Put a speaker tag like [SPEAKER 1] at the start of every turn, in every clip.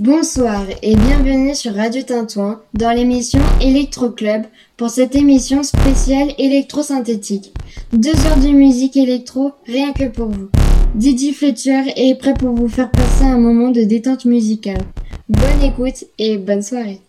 [SPEAKER 1] Bonsoir et bienvenue sur Radio Tintouin dans l'émission Electro Club pour cette émission spéciale électro-synthétique. Deux heures de musique électro rien que pour vous. Didi Fletcher est prêt pour vous faire passer un moment de détente musicale. Bonne écoute et bonne soirée.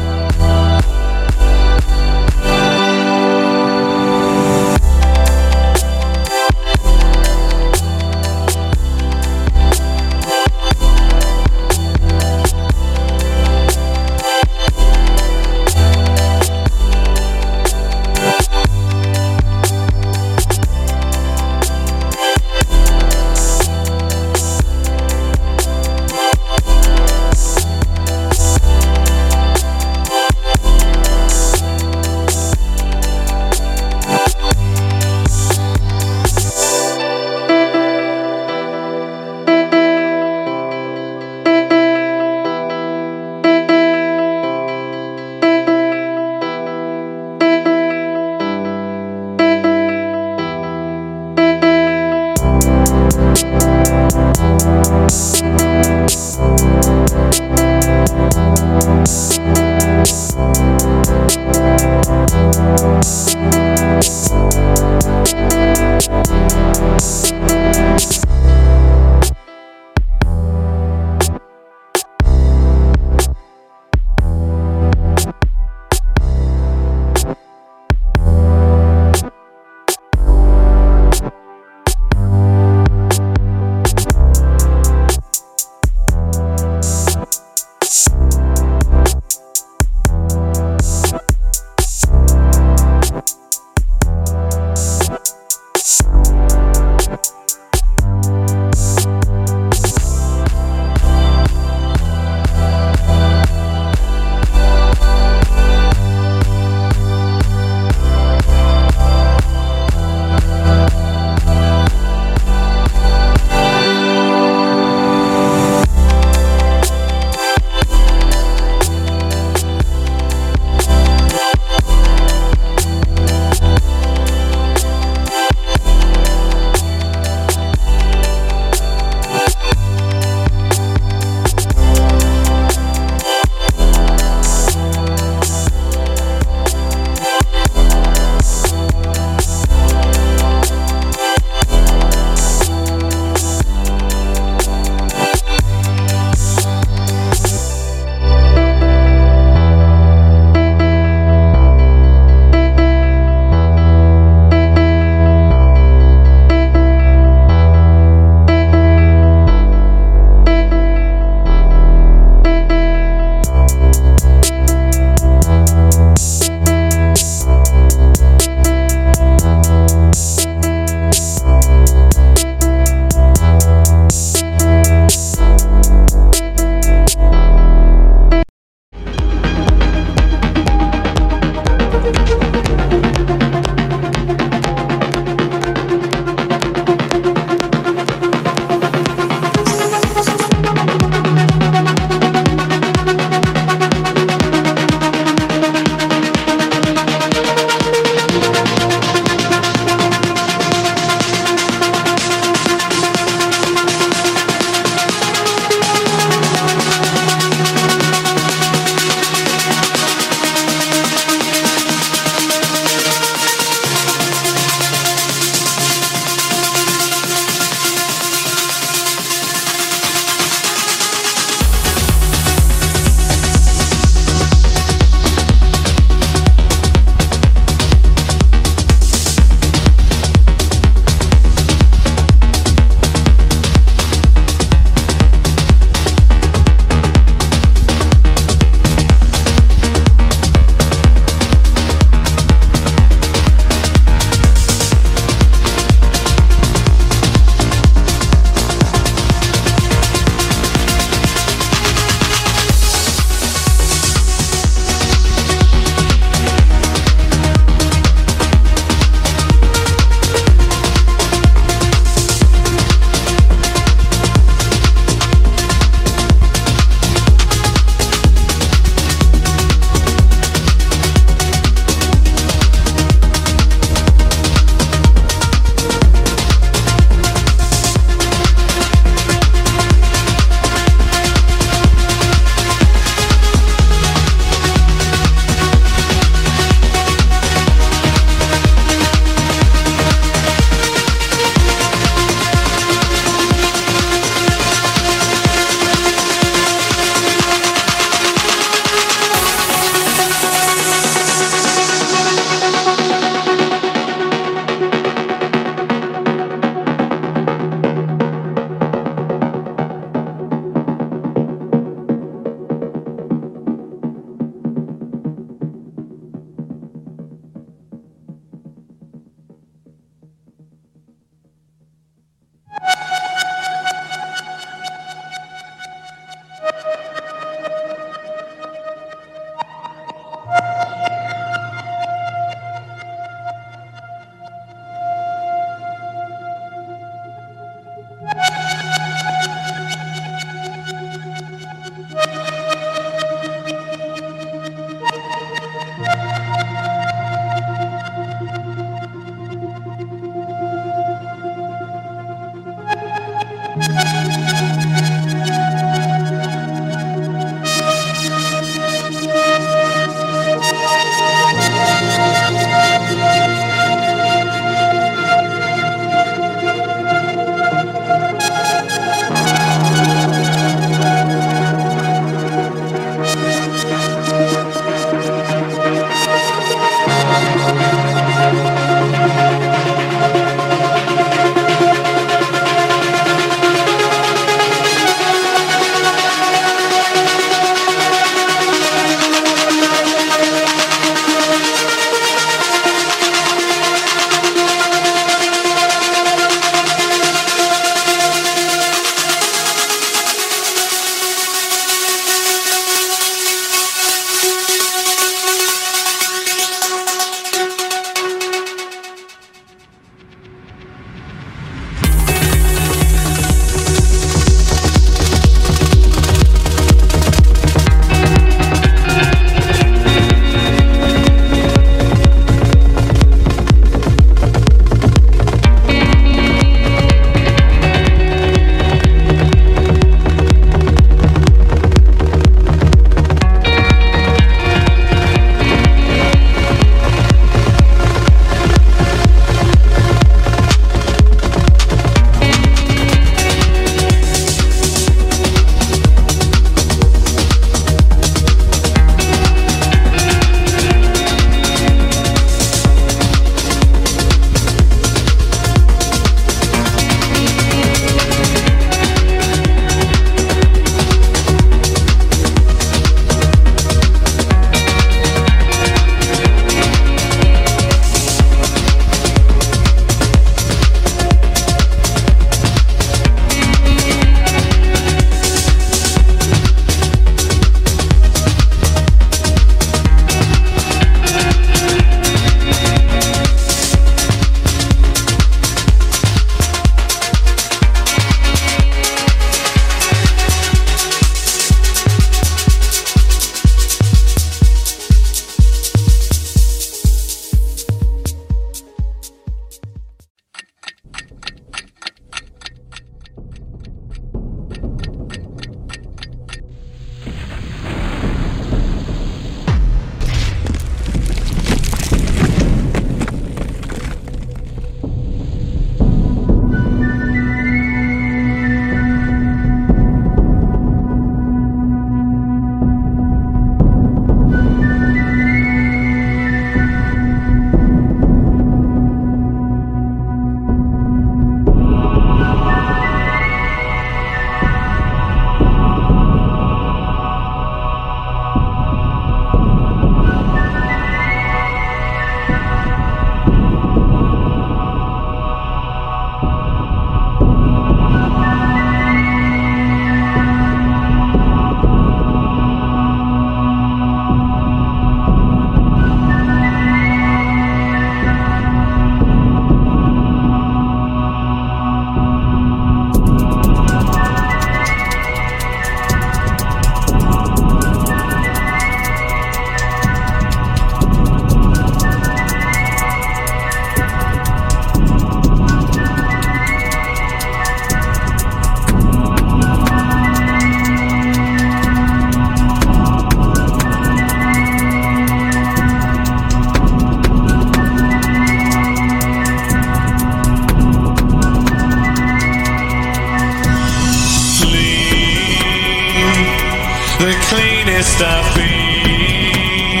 [SPEAKER 2] I've been.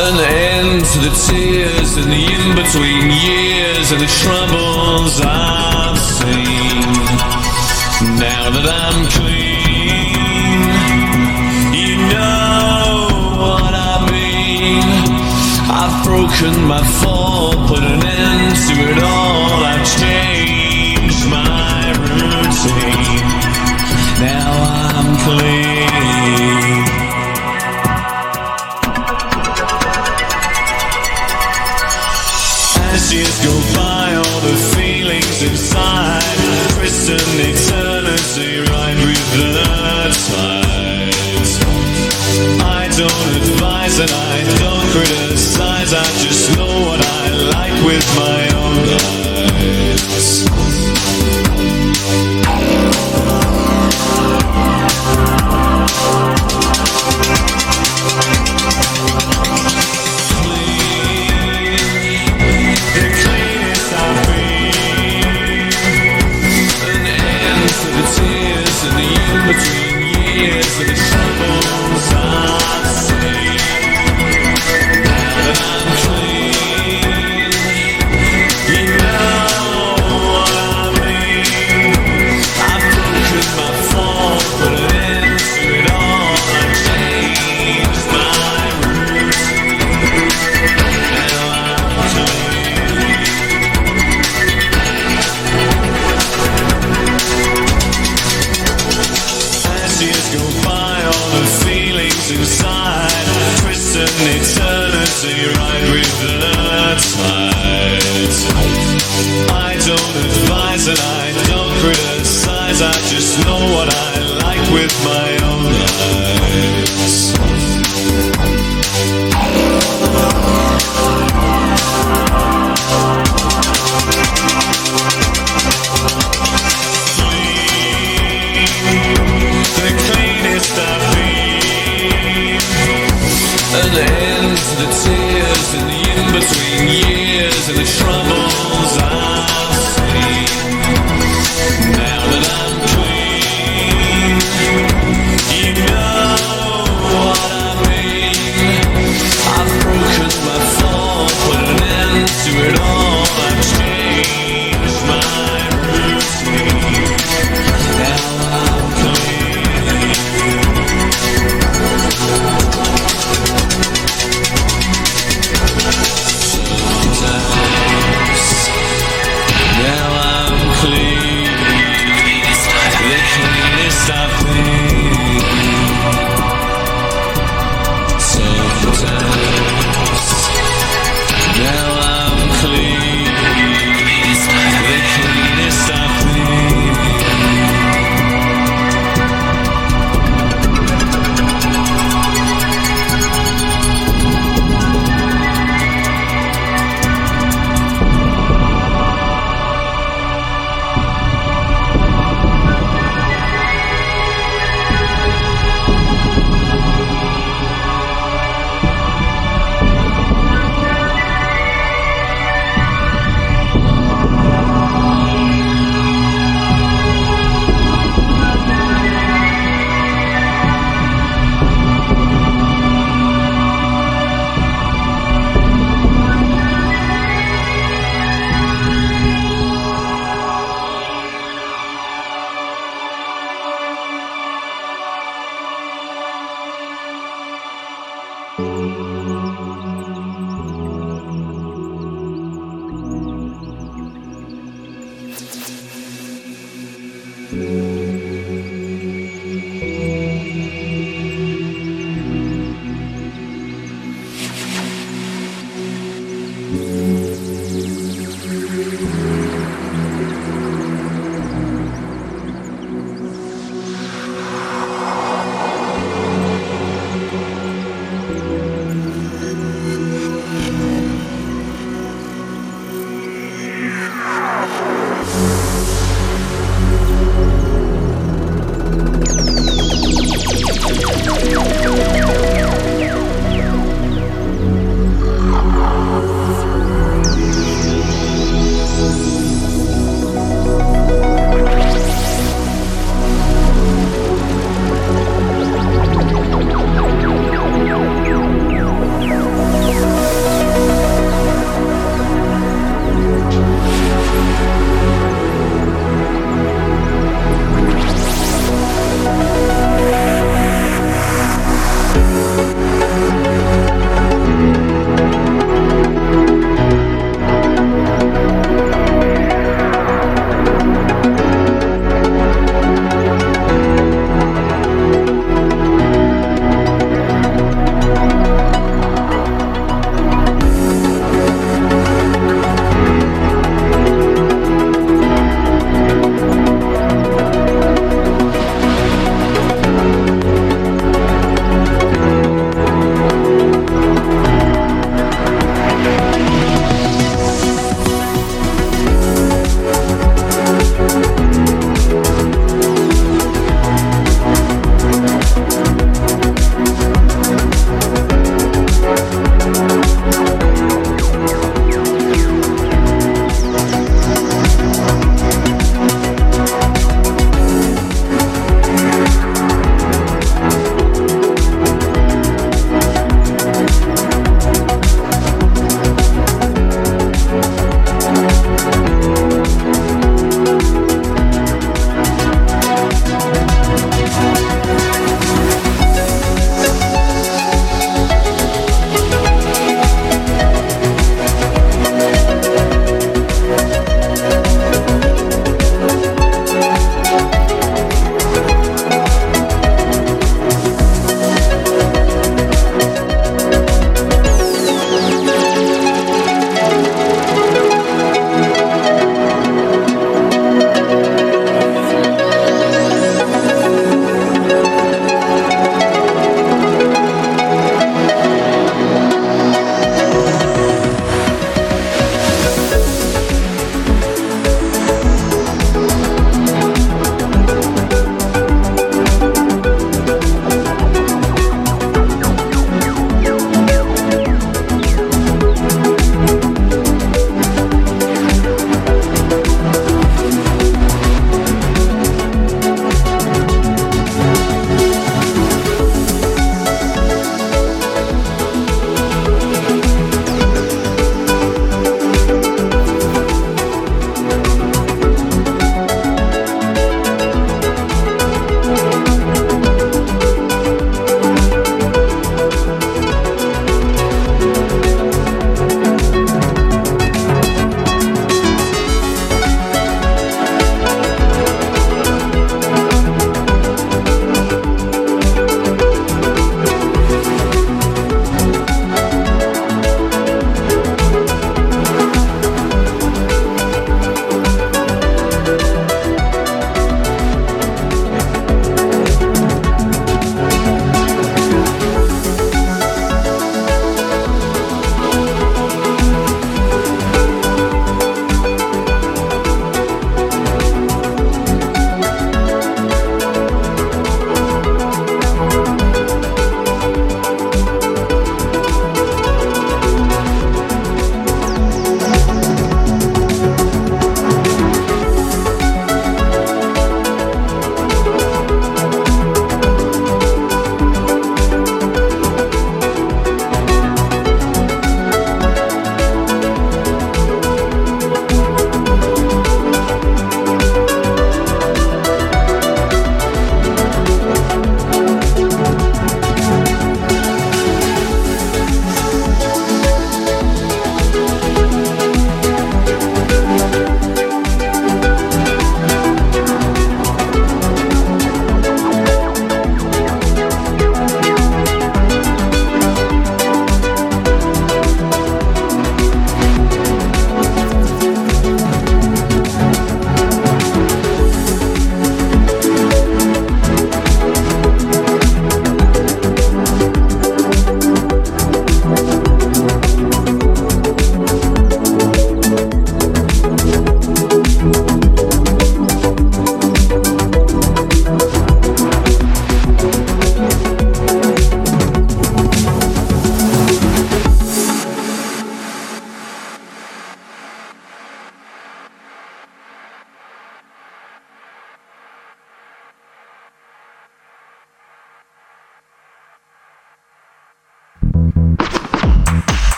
[SPEAKER 2] An end to the tears and the in between years and the troubles I've seen. Now that I'm clean, you know what I mean. I've broken my fall, put an end to it all. I've changed my routine. Now I'm clean. As years go by, all the feelings inside with the. I don't advise and I don't criticize. I just know what I like with my own eyes.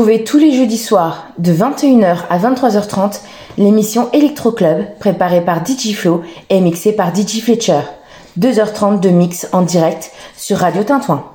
[SPEAKER 3] Retrouvez tous les jeudis soirs de 21h à 23h30 l'émission Electro Club préparée par DJ Flo et mixée par DJ Fletcher. 2h30 de mix en direct sur Radio Tintouin.